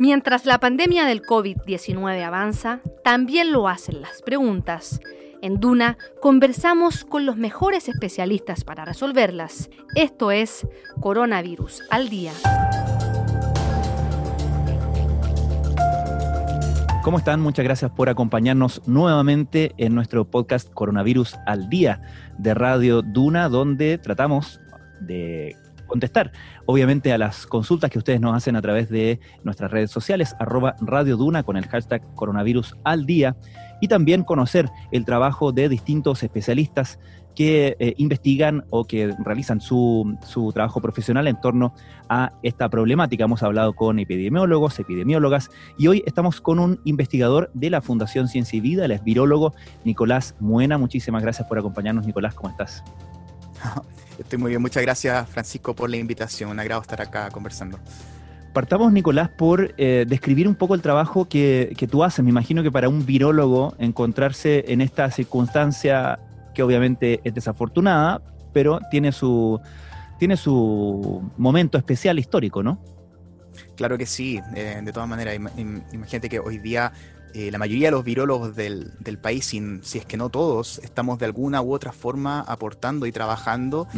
Mientras la pandemia del COVID-19 avanza, también lo hacen las preguntas. En Duna conversamos con los mejores especialistas para resolverlas. Esto es Coronavirus al Día. ¿Cómo están? Muchas gracias por acompañarnos nuevamente en nuestro podcast Coronavirus al Día de Radio Duna, donde tratamos de contestar, obviamente, a las consultas que ustedes nos hacen a través de nuestras redes sociales, arroba Radio Duna con el hashtag coronavirus al día, y también conocer el trabajo de distintos especialistas que eh, investigan o que realizan su, su, trabajo profesional en torno a esta problemática. Hemos hablado con epidemiólogos, epidemiólogas y hoy estamos con un investigador de la Fundación Ciencia y Vida, el es virólogo Nicolás Muena. Muchísimas gracias por acompañarnos, Nicolás. ¿Cómo estás? Estoy muy bien, muchas gracias Francisco por la invitación, un agrado estar acá conversando. Partamos, Nicolás, por eh, describir un poco el trabajo que, tú haces. Me imagino que para un virólogo encontrarse en esta circunstancia, que obviamente es desafortunada, pero tiene su, tiene su momento especial histórico, ¿no? Claro que sí, eh, de todas maneras. Imagínate que hoy día eh, la mayoría de los virólogos del, país, si es que no todos, estamos de alguna u otra forma aportando y trabajando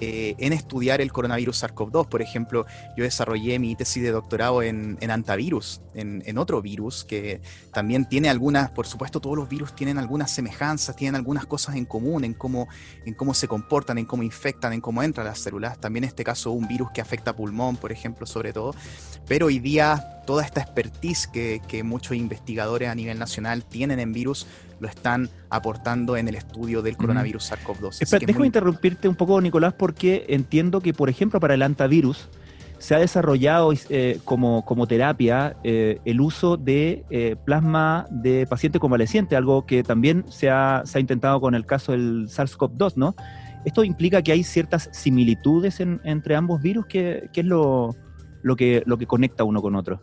eh, en estudiar el coronavirus SARS-CoV-2. Por ejemplo, yo desarrollé mi tesis de doctorado en, antivirus, en, otro virus que también tiene algunas, por supuesto, todos los virus tienen algunas semejanzas, tienen algunas cosas en común en cómo, en cómo se comportan, en cómo infectan, en cómo entran las células. También en este caso un virus que afecta pulmón, por ejemplo, sobre todo. Pero hoy día toda esta expertise que, muchos investigadores a nivel nacional tienen en virus lo están aportando en el estudio del coronavirus SARS-CoV-2. Déjame interrumpirte un poco, Nicolás, porque entiendo que, por ejemplo, para el antivirus se ha desarrollado eh, como, como, terapia eh, el uso de eh, plasma de paciente convaleciente, algo que también se ha, se ha intentado con el caso del SARS-CoV-2, ¿no? Esto implica que hay ciertas similitudes entre ambos virus, ¿qué, es lo, lo, que, lo que conecta uno con otro?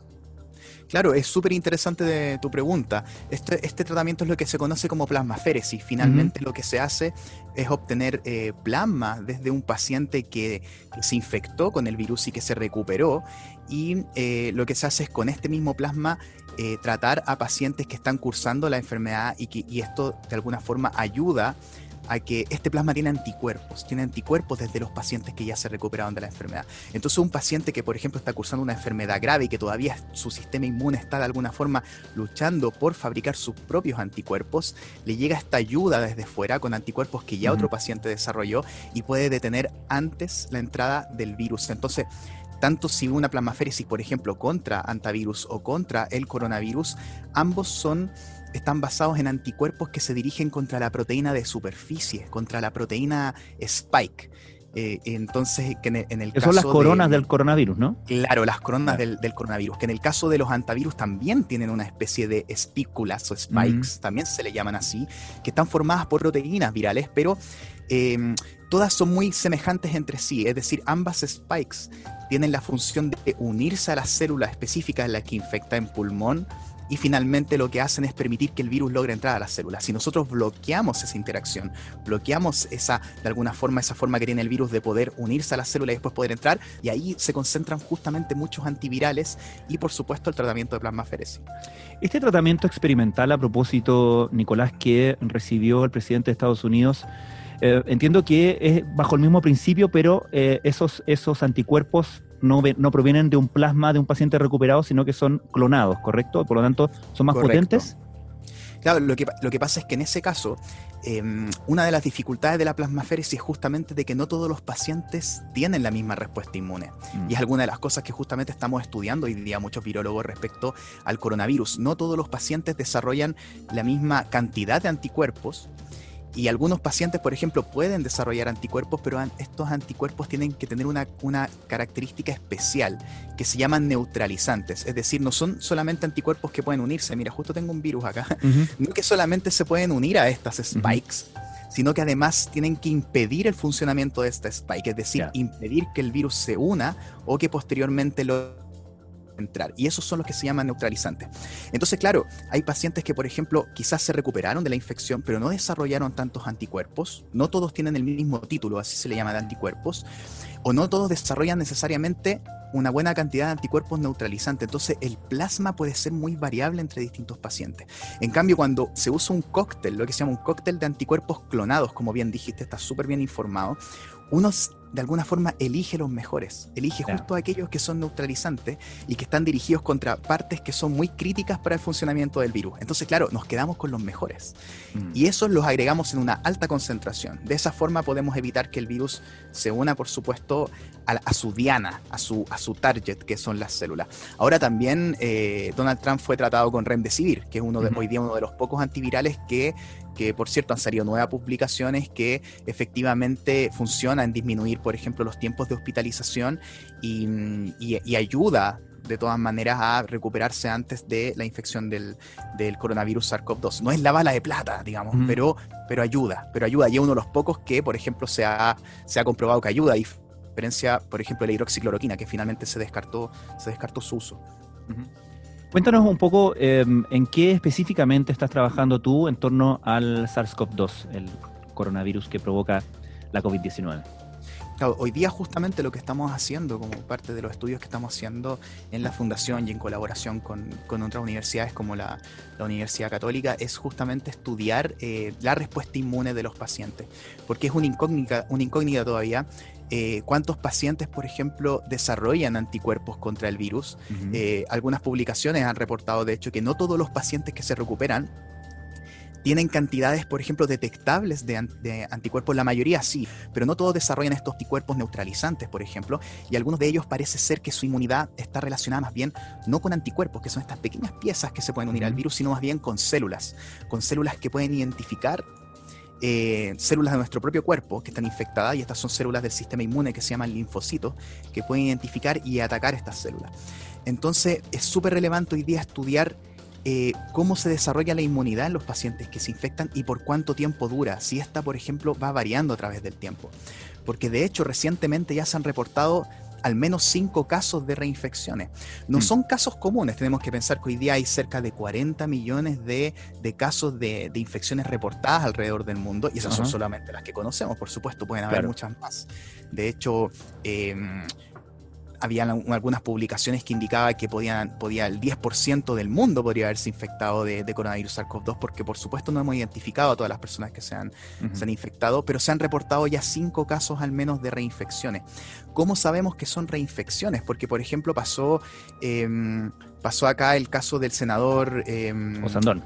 Claro, es súper interesante de tu pregunta. Este, este, tratamiento es lo que se conoce como plasmaféresis. Finalmente lo que se hace es obtener eh, plasma desde un paciente que se infectó con el virus y que se recuperó. Y eh, lo que se hace es con este mismo plasma eh, tratar a pacientes que están cursando la enfermedad y, que, y esto de alguna forma ayuda a que este plasma tiene anticuerpos, tiene anticuerpos desde los pacientes que ya se recuperaron de la enfermedad. Entonces un paciente que por ejemplo está cursando una enfermedad grave y que todavía su sistema inmune está de alguna forma luchando por fabricar sus propios anticuerpos, le llega esta ayuda desde fuera con anticuerpos que ya otro paciente desarrolló y puede detener antes la entrada del virus. Entonces, tanto si una plasmaféresis, por ejemplo, contra antivirus o contra el coronavirus, ambos son están basados en anticuerpos que se dirigen contra la proteína de superficie, contra la proteína spike. Eh, entonces, que en el, caso son las coronas del coronavirus, ¿no? Claro, las coronas del, coronavirus. Que en el caso de los antivirus también tienen una especie de espículas o spikes, también se le llaman así, que están formadas por proteínas virales, pero em, todas son muy semejantes entre sí. Es decir, ambas spikes tienen la función de unirse a la célula específica en la que infecta en pulmón y finalmente lo que hacen es permitir que el virus logre entrar a las células. Si nosotros bloqueamos esa interacción, bloqueamos esa, de alguna forma, esa forma que tiene el virus de poder unirse a las células y después poder entrar, y ahí se concentran justamente muchos antivirales y por supuesto el tratamiento de plasmaféresis. Este tratamiento experimental, a propósito, Nicolás, que recibió el presidente de Estados Unidos, eh, entiendo que es bajo el mismo principio, pero eh, esos, esos anticuerpos no, no, provienen de un plasma de un paciente recuperado, sino que son clonados, ¿correcto? Por lo tanto, son más potentes. Claro, lo que, lo que pasa es que en ese caso, em, una de las dificultades de la plasmaféresis es justamente de que no todos los pacientes tienen la misma respuesta inmune. Mm. Y es alguna de las cosas que justamente estamos estudiando hoy día muchos virólogos respecto al coronavirus. No todos los pacientes desarrollan la misma cantidad de anticuerpos y algunos pacientes, por ejemplo, pueden desarrollar anticuerpos, pero estos anticuerpos tienen que tener una, característica especial que se llaman neutralizantes. Es decir, no son solamente anticuerpos que pueden unirse. Mira, justo tengo un virus acá. No que solamente se pueden unir a estas spikes. sino que además tienen que impedir el funcionamiento de esta spike, es decir, impedir que el virus se una o que posteriormente lo entrar. Y esos son los que se llaman neutralizantes. Entonces, claro, hay pacientes que, por ejemplo, quizás se recuperaron de la infección, pero no desarrollaron tantos anticuerpos. No todos tienen el mismo título, así se le llama de anticuerpos. O no todos desarrollan necesariamente una buena cantidad de anticuerpos neutralizantes. Entonces, el plasma puede ser muy variable entre distintos pacientes. En cambio, cuando se usa un cóctel, lo que se llama un cóctel de anticuerpos clonados, como bien dijiste, está súper bien informado, unos de alguna forma elige los mejores, elige justo aquellos que son neutralizantes y que están dirigidos contra partes que son muy críticas para el funcionamiento del virus. Entonces, claro, nos quedamos con los mejores. Mm. Y esos los agregamos en una alta concentración. De esa forma podemos evitar que el virus se una, por supuesto, a, su diana, a su, a su target, que son las células. Ahora también eh, Donald Trump fue tratado con Remdesivir, que es uno de, hoy día uno de los pocos antivirales que que por cierto han salido nuevas publicaciones que efectivamente funciona en disminuir, por ejemplo, los tiempos de hospitalización y, ayuda de todas maneras a recuperarse antes de la infección del, coronavirus SARS-CoV-2. No es la bala de plata, digamos, pero, pero ayuda, pero ayuda. Y es uno de los pocos que, por ejemplo, se ha, se ha comprobado que ayuda, a diferencia, por ejemplo, de la hidroxicloroquina, que finalmente se descartó, se descartó su uso. Cuéntanos un poco em, en qué específicamente estás trabajando tú en torno al SARS-CoV-2, el coronavirus que provoca la COVID-19. hoy día justamente lo que estamos haciendo como parte de los estudios que estamos haciendo en la fundación y en colaboración con, otras universidades como la, Universidad Católica es justamente estudiar eh, la respuesta inmune de los pacientes, porque es una incógnita, una incógnita todavía eh, cuántos pacientes, por ejemplo, desarrollan anticuerpos contra el virus. Eh, algunas publicaciones han reportado, de hecho, que no todos los pacientes que se recuperan tienen cantidades, por ejemplo, detectables de, anticuerpos, la mayoría sí, pero no todos desarrollan estos anticuerpos neutralizantes, por ejemplo, y algunos de ellos parece ser que su inmunidad está relacionada más bien no con anticuerpos, que son estas pequeñas piezas que se pueden unir al virus, sino más bien con células, con células que pueden identificar eh, células de nuestro propio cuerpo que están infectadas y estas son células del sistema inmune que se llaman linfocitos que pueden identificar y atacar estas células. Entonces es súper relevante hoy día estudiar eh, cómo se desarrolla la inmunidad en los pacientes que se infectan y por cuánto tiempo dura, si esta por ejemplo va variando a través del tiempo. Porque de hecho recientemente ya se han reportado al menos cinco casos de reinfecciones. No mm. son casos comunes, tenemos que pensar que hoy día hay cerca de 40 millones de, casos de, infecciones reportadas alrededor del mundo, y esas son solamente las que conocemos, por supuesto, pueden haber muchas más. De hecho, em, había algunas publicaciones que indicaban que podían, podía el 10% del mundo podría haberse infectado de, coronavirus SARS-CoV-2, porque por supuesto no hemos identificado a todas las personas que se han, se han infectado, pero se han reportado ya cinco casos al menos de reinfecciones. ¿Cómo sabemos que son reinfecciones? Porque, por ejemplo, pasó, em, pasó acá el caso del senador... Eh, Osandón.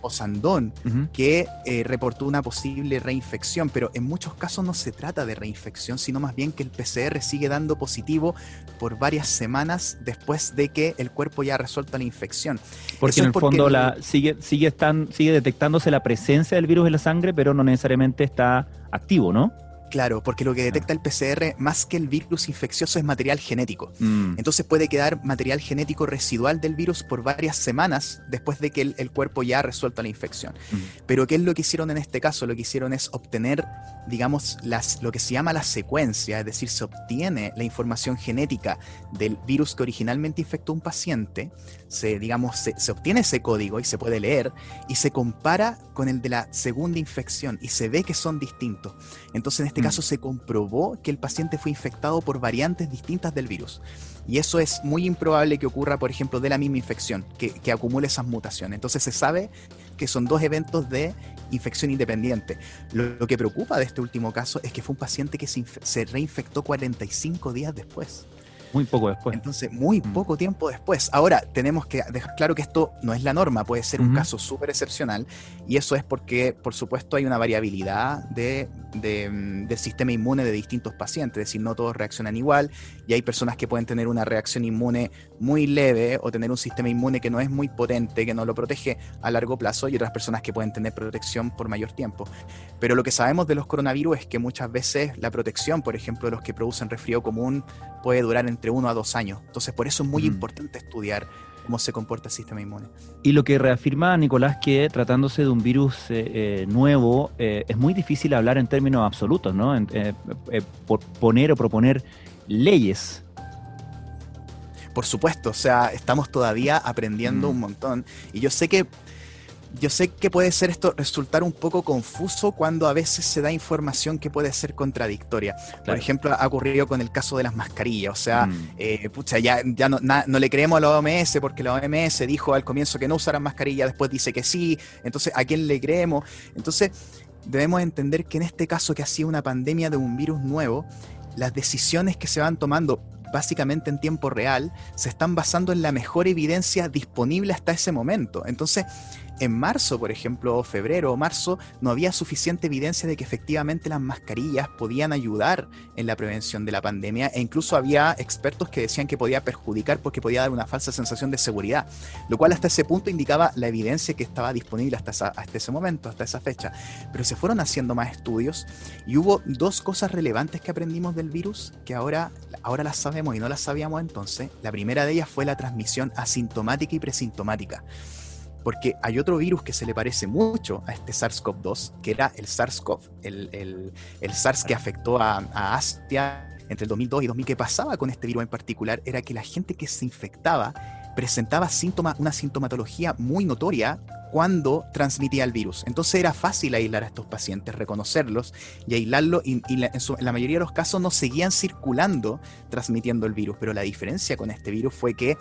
Osandón, que eh, reportó una posible reinfección, pero en muchos casos no se trata de reinfección, sino más bien que el PCR sigue dando positivo por varias semanas después de que el cuerpo ya ha resuelto la infección. Porque en el fondo la, sigue, sigue, están, sigue detectándose la presencia del virus en la sangre, pero no necesariamente está activo, ¿no? Claro, porque lo que detecta el PCR, más que el virus infeccioso, es material genético. Mm. Entonces puede quedar material genético residual del virus por varias semanas después de que el, cuerpo ya ha resuelto la infección. Mm. Pero ¿qué es lo que hicieron en este caso? Lo que hicieron es obtener, digamos, las, lo que se llama la secuencia, es decir, se obtiene la información genética del virus que originalmente infectó un paciente, se, digamos, se, se obtiene ese código y se puede leer y se compara con el de la segunda infección y se ve que son distintos. Entonces, en este caso se comprobó que el paciente fue infectado por variantes distintas del virus. Y eso es muy improbable que ocurra, por ejemplo, de la misma infección, que, acumule esas mutaciones. Entonces se sabe que son dos eventos de infección independiente. Lo, que preocupa de este último caso es que fue un paciente que se, se reinfectó 45 días después. Muy poco después. Entonces, muy mm. poco tiempo después. Ahora, tenemos que dejar claro que esto no es la norma, puede ser un caso súper excepcional, y eso es porque, por supuesto, hay una variabilidad de, mm, del sistema inmune de distintos pacientes, es decir, no todos reaccionan igual, y hay personas que pueden tener una reacción inmune muy leve o tener un sistema inmune que no es muy potente, que no lo protege a largo plazo, y otras personas que pueden tener protección por mayor tiempo. Pero lo que sabemos de los coronavirus es que muchas veces la protección, por ejemplo, de los que producen resfrío común, puede durar entre uno a dos años. Entonces, por eso es muy mm. importante estudiar cómo se comporta el sistema inmune. Y lo que reafirma Nicolás que tratándose de un virus eh, eh, nuevo eh, es muy difícil hablar en términos absolutos, ¿no? por poner o proponer leyes por supuesto, o sea, estamos todavía aprendiendo Mm. un montón. Y yo sé que yo sé que puede ser esto resultar un poco confuso cuando a veces se da información que puede ser contradictoria. Por ejemplo, ha ocurrido con el caso de las mascarillas. O sea, Mm. eh, pucha, ya, ya no, na- no le creemos a la OMS porque la OMS dijo al comienzo que no usaran mascarilla, después dice que sí. Entonces, ¿a quién le creemos? Entonces, debemos entender que en este caso que ha sido una pandemia de un virus nuevo, las decisiones que se van tomando básicamente en tiempo real se están basando en la mejor evidencia disponible hasta ese momento. Entonces, en marzo, por ejemplo, febrero o marzo, no había suficiente evidencia de que efectivamente las mascarillas podían ayudar en la prevención de la pandemia e incluso había expertos que decían que podía perjudicar porque podía dar una falsa sensación de seguridad, lo cual hasta ese punto indicaba la evidencia que estaba disponible hasta, esa- hasta ese momento, hasta esa fecha. Pero se fueron haciendo más estudios y hubo dos cosas relevantes que aprendimos del virus que ahora, ahora las sabemos y no las sabíamos entonces. La primera de ellas fue la transmisión asintomática y presintomática. Porque hay otro virus que se le parece mucho a este SARS-CoV-2, que era el SARS-CoV, el, el- SARS que afectó a, a Asia entre el 2002 y 2000. ¿Qué pasaba con este virus en particular? Era que la gente que se infectaba presentaba síntomas, una sintomatología muy notoria cuando transmitía el virus. Entonces era fácil aislar a estos pacientes, reconocerlos y aislarlos, y, en la mayoría de los casos no seguían circulando transmitiendo el virus. Pero la diferencia con este virus fue que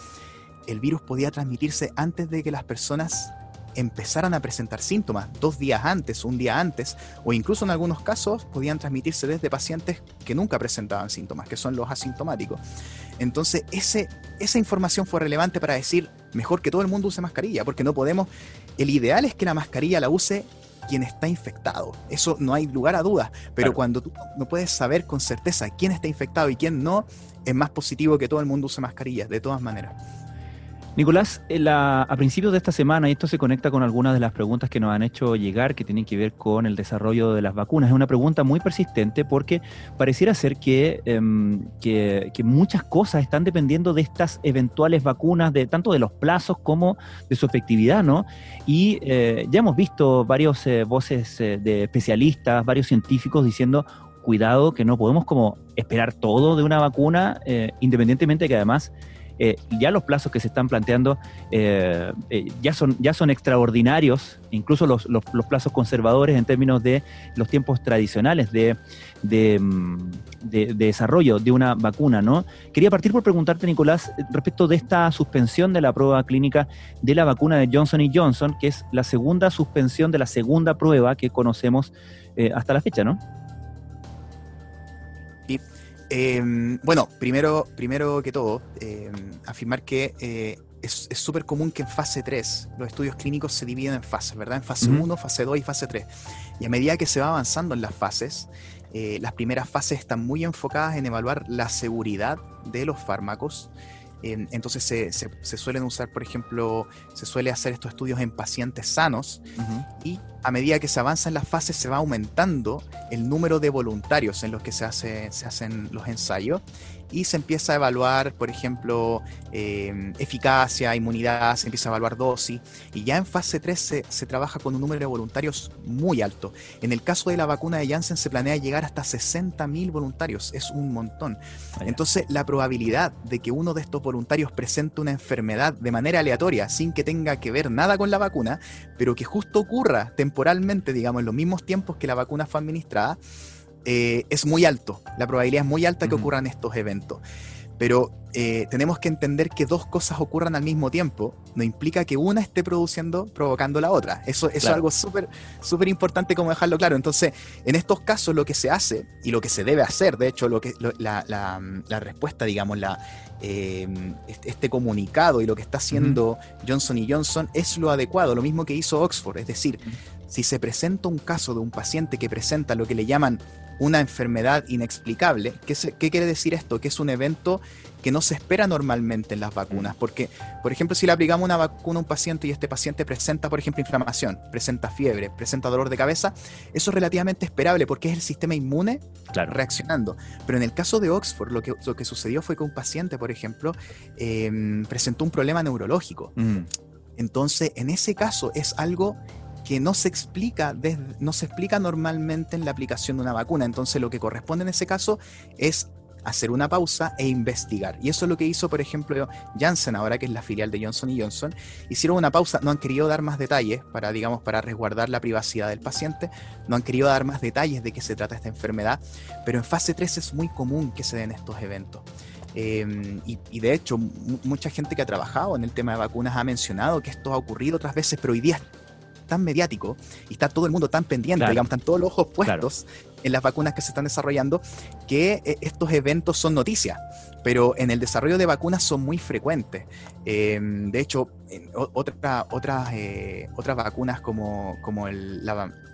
el virus podía transmitirse antes de que las personas empezaran a presentar síntomas, dos días antes, un día antes, o incluso en algunos casos podían transmitirse desde pacientes que nunca presentaban síntomas, que son los asintomáticos. Entonces, ese, esa información fue relevante para decir, mejor que todo el mundo use mascarilla, porque no podemos, el ideal es que la mascarilla la use quien está infectado, eso no hay lugar a dudas, pero Claro. cuando tú no puedes saber con certeza quién está infectado y quién no, es más positivo que todo el mundo use mascarillas, de todas maneras. Nicolás, eh, a principios de esta semana, y esto se conecta con algunas de las preguntas que nos han hecho llegar que tienen que ver con el desarrollo de las vacunas. Es una pregunta muy persistente porque pareciera ser que, em, que, muchas cosas están dependiendo de estas eventuales vacunas, de tanto de los plazos como de su efectividad, ¿no? Y eh, ya hemos visto varias voces eh, de especialistas, varios científicos diciendo cuidado que no podemos como esperar todo de una vacuna, eh, independientemente de que además eh, ya los plazos que se están planteando eh, eh, ya, son, ya son extraordinarios, incluso los, los- plazos conservadores en términos de los tiempos tradicionales de, mm, de- de desarrollo de una vacuna, ¿no? Quería partir por preguntarte, Nicolás, respecto de esta suspensión de la prueba clínica de la vacuna de Johnson Johnson, que es la segunda suspensión de la segunda prueba que conocemos hasta la fecha, ¿no? Eh, bueno, primero, primero que todo, eh, afirmar que eh, es súper común que en fase 3 los estudios clínicos se dividen en fases, ¿verdad? En fase Ujú. 1, fase 2 y fase 3. Y a medida que se va avanzando en las fases, eh, las primeras fases están muy enfocadas en evaluar la seguridad de los fármacos. Eh, entonces se, se- se suelen usar, por ejemplo, se suele hacer estos estudios en pacientes sanos y a medida que se avanza en las fases se va aumentando el número de voluntarios en los que se, hace, se hacen los ensayos y se empieza a evaluar, por ejemplo, eh, eficacia, inmunidad, se empieza a evaluar dosis y ya en fase 3 se, se trabaja con un número de voluntarios muy alto. En el caso de la vacuna de Janssen se planea llegar hasta 60.000 voluntarios, es un montón. Vaya. Entonces, la probabilidad de que uno de estos voluntarios presente una enfermedad de manera aleatoria, sin que tenga que ver nada con la vacuna, pero que justo ocurra temporalmente, digamos, en los mismos tiempos que la vacuna fue administrada, eh, es muy alto. La probabilidad es muy alta que ocurran estos eventos. Pero eh, tenemos que entender que dos cosas ocurran al mismo tiempo no implica que una esté produciendo, provocando la otra. Eso, eso es algo súper súper importante como dejarlo claro. Entonces, en estos casos lo que se hace y lo que se debe hacer, de hecho, lo que, lo- la, la- la respuesta, digamos, la, eh, este, este comunicado y lo que está haciendo Johnson y Johnson es lo adecuado, lo mismo que hizo Oxford. Es decir, si se presenta un caso de un paciente que presenta lo que le llaman una enfermedad inexplicable, ¿qué, se- qué quiere decir esto? Que es un evento que no se espera normalmente en las vacunas, porque, por ejemplo, si le aplicamos una vacuna a un paciente y este paciente presenta, por ejemplo, inflamación, presenta fiebre, presenta dolor de cabeza, eso es relativamente esperable porque es el sistema inmune Claro. reaccionando. Pero en el caso de Oxford, lo que, lo que sucedió fue que un paciente, por ejemplo, eh, presentó un problema neurológico. Mm, Entonces, en ese caso es algo que no se explica desde- no se explica normalmente en la aplicación de una vacuna. Entonces, lo que corresponde en ese caso es hacer una pausa e investigar. Y eso es lo que hizo, por ejemplo, Janssen ahora, que es la filial de Johnson Johnson. Hicieron una pausa, no han querido dar más detalles para, digamos, para resguardar la privacidad del paciente, no han querido dar más detalles de qué se trata esta enfermedad, pero en fase 3 es muy común que se den estos eventos. Em, y, de hecho, mucha gente que ha trabajado en el tema de vacunas ha mencionado que esto ha ocurrido otras veces, pero hoy día tan mediático y está todo el mundo tan pendiente, digamos, están todos los ojos puestos en las vacunas que se están desarrollando, que eh, estos eventos son noticias, pero en el desarrollo de vacunas son muy frecuentes. Em, de hecho, otra, otras, eh, otras vacunas como, como el,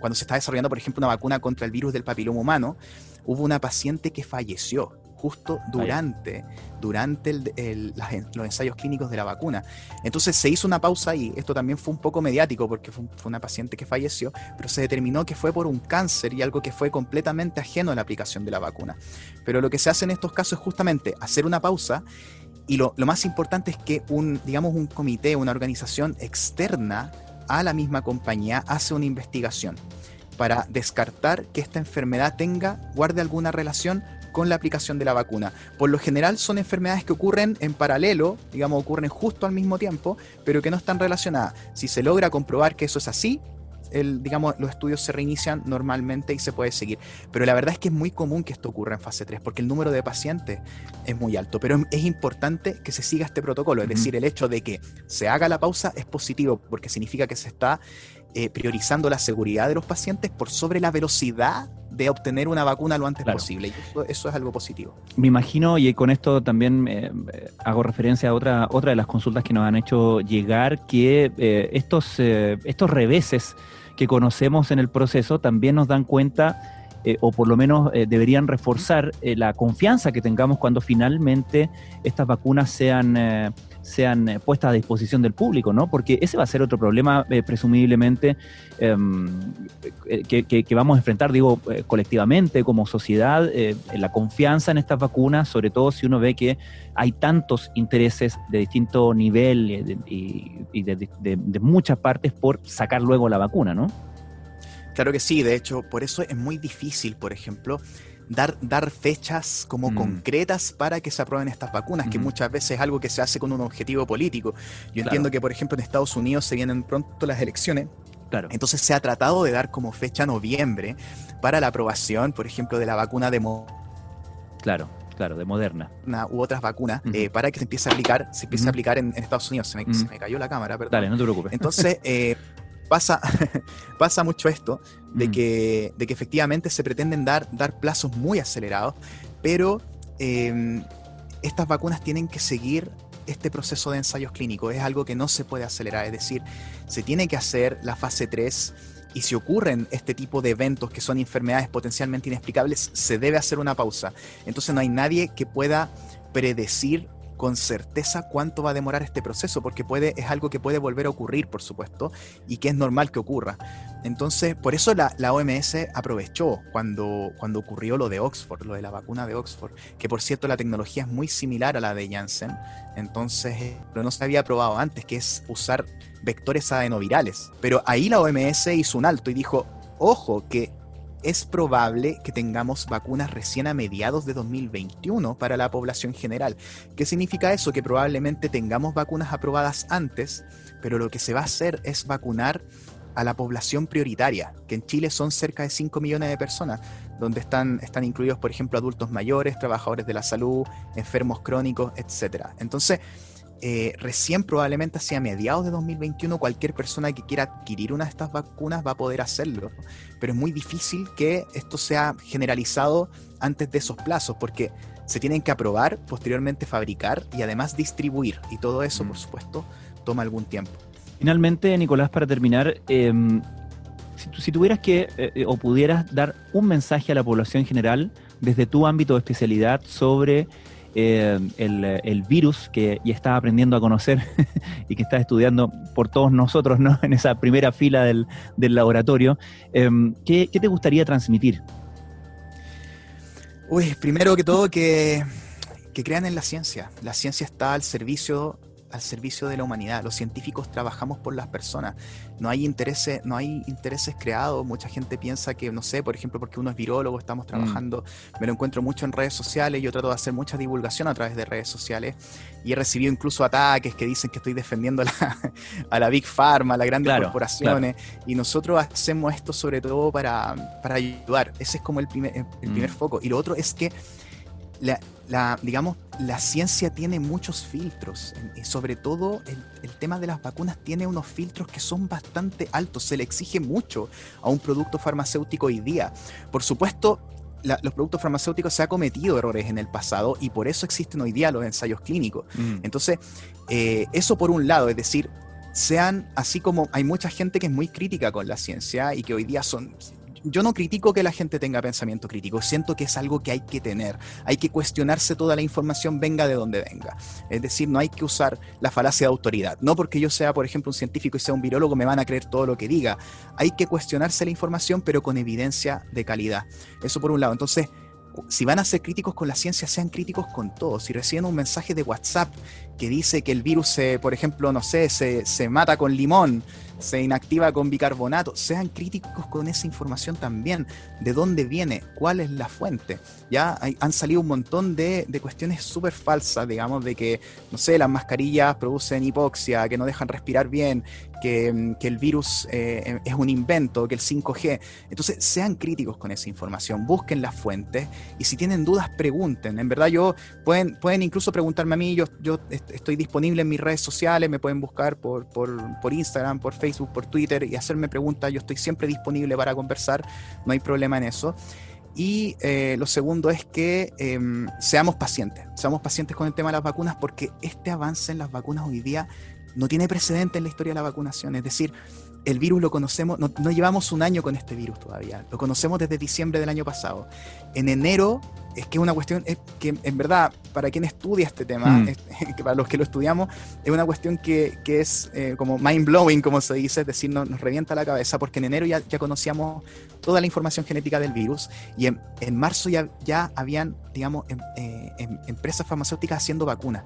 cuando se está desarrollando, por ejemplo, una vacuna contra el virus del papiloma humano, hubo una paciente que falleció justo durante, durante los ensayos clínicos de la vacuna. Entonces se hizo una pausa ahí, esto también fue un poco mediático porque fue, una paciente que falleció, pero se determinó que fue por un cáncer y algo que fue completamente ajeno a la aplicación de la vacuna. Pero lo que se hace en estos casos es justamente hacer una pausa y lo, lo más importante es que un, digamos, un comité, una organización externa a la misma compañía hace una investigación para descartar que esta enfermedad tenga, guarde alguna relación con la aplicación de la vacuna. Por lo general son enfermedades que ocurren en paralelo, digamos, ocurren justo al mismo tiempo, pero que no están relacionadas. Si se logra comprobar que eso es así, el, digamos, los estudios se reinician normalmente y se puede seguir. Pero la verdad es que es muy común que esto ocurra en fase 3, porque el número de pacientes es muy alto. Pero es importante que se siga este protocolo, es decir, el hecho de que se haga la pausa es positivo, porque significa que se está eh, priorizando la seguridad de los pacientes por sobre la velocidad de obtener una vacuna lo antes posible. Y eso, es algo positivo. Me imagino, y con esto también eh, hago referencia a otra, otra de las consultas que nos han hecho llegar, que eh, estos, estos reveses que conocemos en el proceso también nos dan cuenta o por lo menos deberían reforzar la confianza que tengamos cuando finalmente estas vacunas sean sean eh, puestas a disposición del público, ¿no? Porque ese va a ser otro problema, eh, presumiblemente, em, eh, que, vamos a enfrentar, digo, colectivamente, como sociedad, la confianza en estas vacunas, sobre todo si uno ve que hay tantos intereses de distinto nivel y, de, de muchas partes por sacar luego la vacuna, ¿no? Claro que sí, de hecho, por eso es muy difícil, por ejemplo, dar, dar fechas como mm. concretas para que se aprueben estas vacunas, que muchas veces es algo que se hace con un objetivo político. Yo entiendo que, por ejemplo, en Estados Unidos se vienen pronto las elecciones. Claro. Entonces se ha tratado de dar como fecha noviembre para la aprobación, por ejemplo, de la vacuna de Claro, claro, de Moderna. u otras vacunas, eh, para que se empiece a aplicar, se empiece a aplicar en, Estados Unidos. Se me, se me, cayó la cámara, perdón. Dale, no te preocupes. Entonces, eh, pasa, pasa mucho esto, de, mm. que, de que efectivamente se pretenden dar, dar plazos muy acelerados, pero em, estas vacunas tienen que seguir este proceso de ensayos clínicos. Es algo que no se puede acelerar, es decir, se tiene que hacer la fase 3 y si ocurren este tipo de eventos que son enfermedades potencialmente inexplicables, se debe hacer una pausa. Entonces no hay nadie que pueda predecir con certeza cuánto va a demorar este proceso, porque puede, es algo que puede volver a ocurrir, por supuesto, y que es normal que ocurra. Entonces, por eso la, OMS aprovechó cuando, cuando ocurrió lo de Oxford, lo de la vacuna de Oxford, que por cierto la tecnología es muy similar a la de Janssen, entonces, eh, pero no se había probado antes, que es usar vectores adenovirales. Pero ahí la OMS hizo un alto y dijo, ojo, que es probable que tengamos vacunas recién a mediados de 2021 para la población general. ¿Qué significa eso? Que probablemente tengamos vacunas aprobadas antes, pero lo que se va a hacer es vacunar a la población prioritaria, que en Chile son cerca de 5 millones de personas, donde están, están incluidos, por ejemplo, adultos mayores, trabajadores de la salud, enfermos crónicos, etc. Entonces, eh, recién probablemente hacia mediados de 2021 cualquier persona que quiera adquirir una de estas vacunas va a poder hacerlo. Pero es muy difícil que esto sea generalizado antes de esos plazos porque se tienen que aprobar, posteriormente fabricar y además distribuir. Y todo eso, por mm. supuesto, toma algún tiempo. Finalmente, Nicolás, para terminar, em, si, tuvieras que eh, o pudieras dar un mensaje a la población general desde tu ámbito de especialidad sobre eh, el, virus que ya estás aprendiendo a conocer y que estás estudiando por todos nosotros ¿no? en esa primera fila del, laboratorio, em, ¿qué, te gustaría transmitir? Uy, primero que todo que, que crean en la ciencia. La ciencia está al servicio al servicio de la humanidad. Los científicos trabajamos por las personas. No hay intereses, no hay intereses creados. Mucha gente piensa que, no sé, por ejemplo, porque uno es virólogo, estamos mm. trabajando, me lo encuentro mucho en redes sociales, yo trato de hacer mucha divulgación a través de redes sociales y he recibido incluso ataques que dicen que estoy defendiendo a la, a la Big Pharma, a las grandes corporaciones, y nosotros hacemos esto sobre todo para, ayudar. Ese es como el primer, el primer mm. foco. Y lo otro es que la, digamos, la ciencia tiene muchos filtros, y sobre todo el, tema de las vacunas tiene unos filtros que son bastante altos, se le exige mucho a un producto farmacéutico hoy día. Por supuesto, los productos farmacéuticos se ha cometido errores en el pasado y por eso existen hoy día los ensayos clínicos. Mm. Entonces, eh, eso por un lado, es decir, sean así como hay mucha gente que es muy crítica con la ciencia y que hoy día son yo no critico que la gente tenga pensamiento crítico, siento que es algo que hay que tener, hay que cuestionarse toda la información venga de donde venga. Es decir, no hay que usar la falacia de autoridad. No porque yo sea, por ejemplo, un científico y sea un virólogo, me van a creer todo lo que diga. Hay que cuestionarse la información, pero con evidencia de calidad. Eso por un lado. Entonces, si van a ser críticos con la ciencia, sean críticos con todo. Si reciben un mensaje de WhatsApp que dice que el virus, por ejemplo, no sé, se, se mata con limón, se inactiva con bicarbonato. Sean críticos con esa información también. ¿De dónde viene? ¿Cuál es la fuente? Ya han salido un montón de, de cuestiones súper falsas, digamos, de que, no sé, las mascarillas producen hipoxia, que no dejan respirar bien, que, que el virus eh, es un invento, que el 5G. Entonces, sean críticos con esa información, busquen las fuentes y si tienen dudas, pregunten. En verdad, yo pueden, pueden incluso preguntarme a mí, yo, yo estoy disponible en mis redes sociales, me pueden buscar por, por, por Instagram, por Facebook por Twitter y hacerme preguntas. Yo estoy siempre disponible para conversar, no hay problema en eso. Y eh, lo segundo es que em, seamos pacientes, seamos pacientes con el tema de las vacunas porque este avance en las vacunas hoy día no tiene precedente en la historia de la vacunación. Es decir, el virus lo conocemos, no, llevamos un año con este virus todavía, lo conocemos desde diciembre del año pasado. En enero, es que es una cuestión es que en verdad, para quien estudia este tema, mm. que para los que lo estudiamos, es una cuestión que, que es eh, como mind blowing, como se dice, es decir, nos, nos, revienta la cabeza, porque en enero ya, ya conocíamos toda la información genética del virus y en, en marzo ya, ya habían, digamos, em, eh, em, empresas farmacéuticas haciendo vacunas.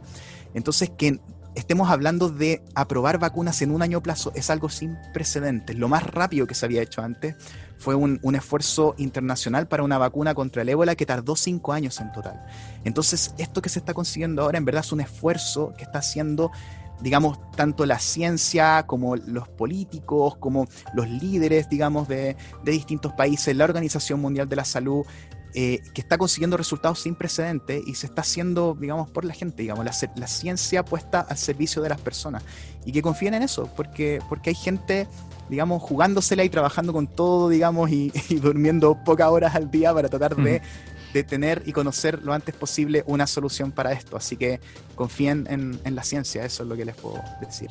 Entonces, que estemos hablando de aprobar vacunas en un año plazo es algo sin precedentes. Lo más rápido que se había hecho antes fue un, esfuerzo internacional para una vacuna contra el ébola que tardó cinco años en total. Entonces, esto que se está consiguiendo ahora en verdad es un esfuerzo que está haciendo digamos, tanto la ciencia como los políticos, como los líderes, digamos, de, de distintos países, la Organización Mundial de la Salud, eh, que está consiguiendo resultados sin precedentes y se está haciendo, digamos, por la gente, digamos, la, ciencia puesta al servicio de las personas y que confíen en eso, porque, porque hay gente, digamos, jugándosela y trabajando con todo, digamos, y, durmiendo pocas horas al día para tratar de, de, tener y conocer lo antes posible una solución para esto. Así que confíen en, en la ciencia, eso es lo que les puedo decir.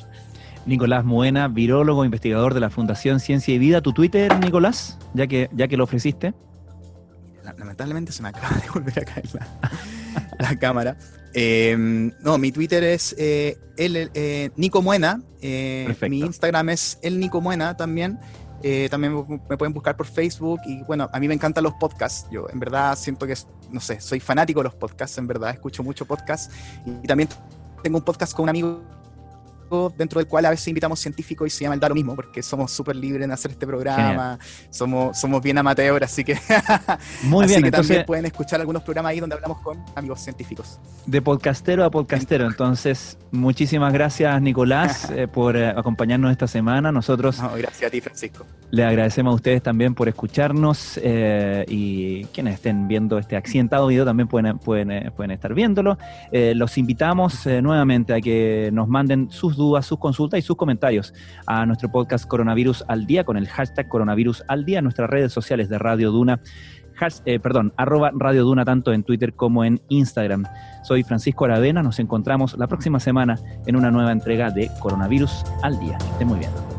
Nicolás Moena, virólogo, investigador de la Fundación Ciencia y Vida. ¿Tu Twitter, Nicolás? Ya que, ya que lo ofreciste lamentablemente se me acaba de volver a caer la, cámara. Em, no, mi Twitter es eh, el, eh, Nico Muena. Eh, mi Instagram es el Nico Muena también. también me pueden buscar por Facebook y bueno, a mí me encantan los podcasts. Yo en verdad siento que, no sé, soy fanático de los podcasts, en verdad escucho mucho podcasts y también tengo un podcast con un amigo dentro del cual a veces invitamos científicos y se llama el Da lo mismo, porque somos súper libres en hacer este programa, somos, somos bien amateur, así que, Muy bien, también pueden escuchar algunos programas ahí donde hablamos con amigos científicos. De podcastero a podcastero, entonces muchísimas gracias Nicolás eh, por eh, acompañarnos esta semana. Nosotros... gracias a ti Francisco. Le agradecemos a ustedes también por escucharnos eh, y quienes estén viendo este accidentado video también pueden, pueden, pueden estar viéndolo. los invitamos nuevamente a que nos manden sus dudas, sus consultas y sus comentarios a nuestro podcast Coronavirus al Día con el hashtag Coronavirus al Día en nuestras redes sociales de Radio Duna. Eh, perdón, arroba Radio Duna tanto en Twitter como en Instagram. Soy Francisco Aravena, nos encontramos la próxima semana en una nueva entrega de Coronavirus al Día. Estén muy bien.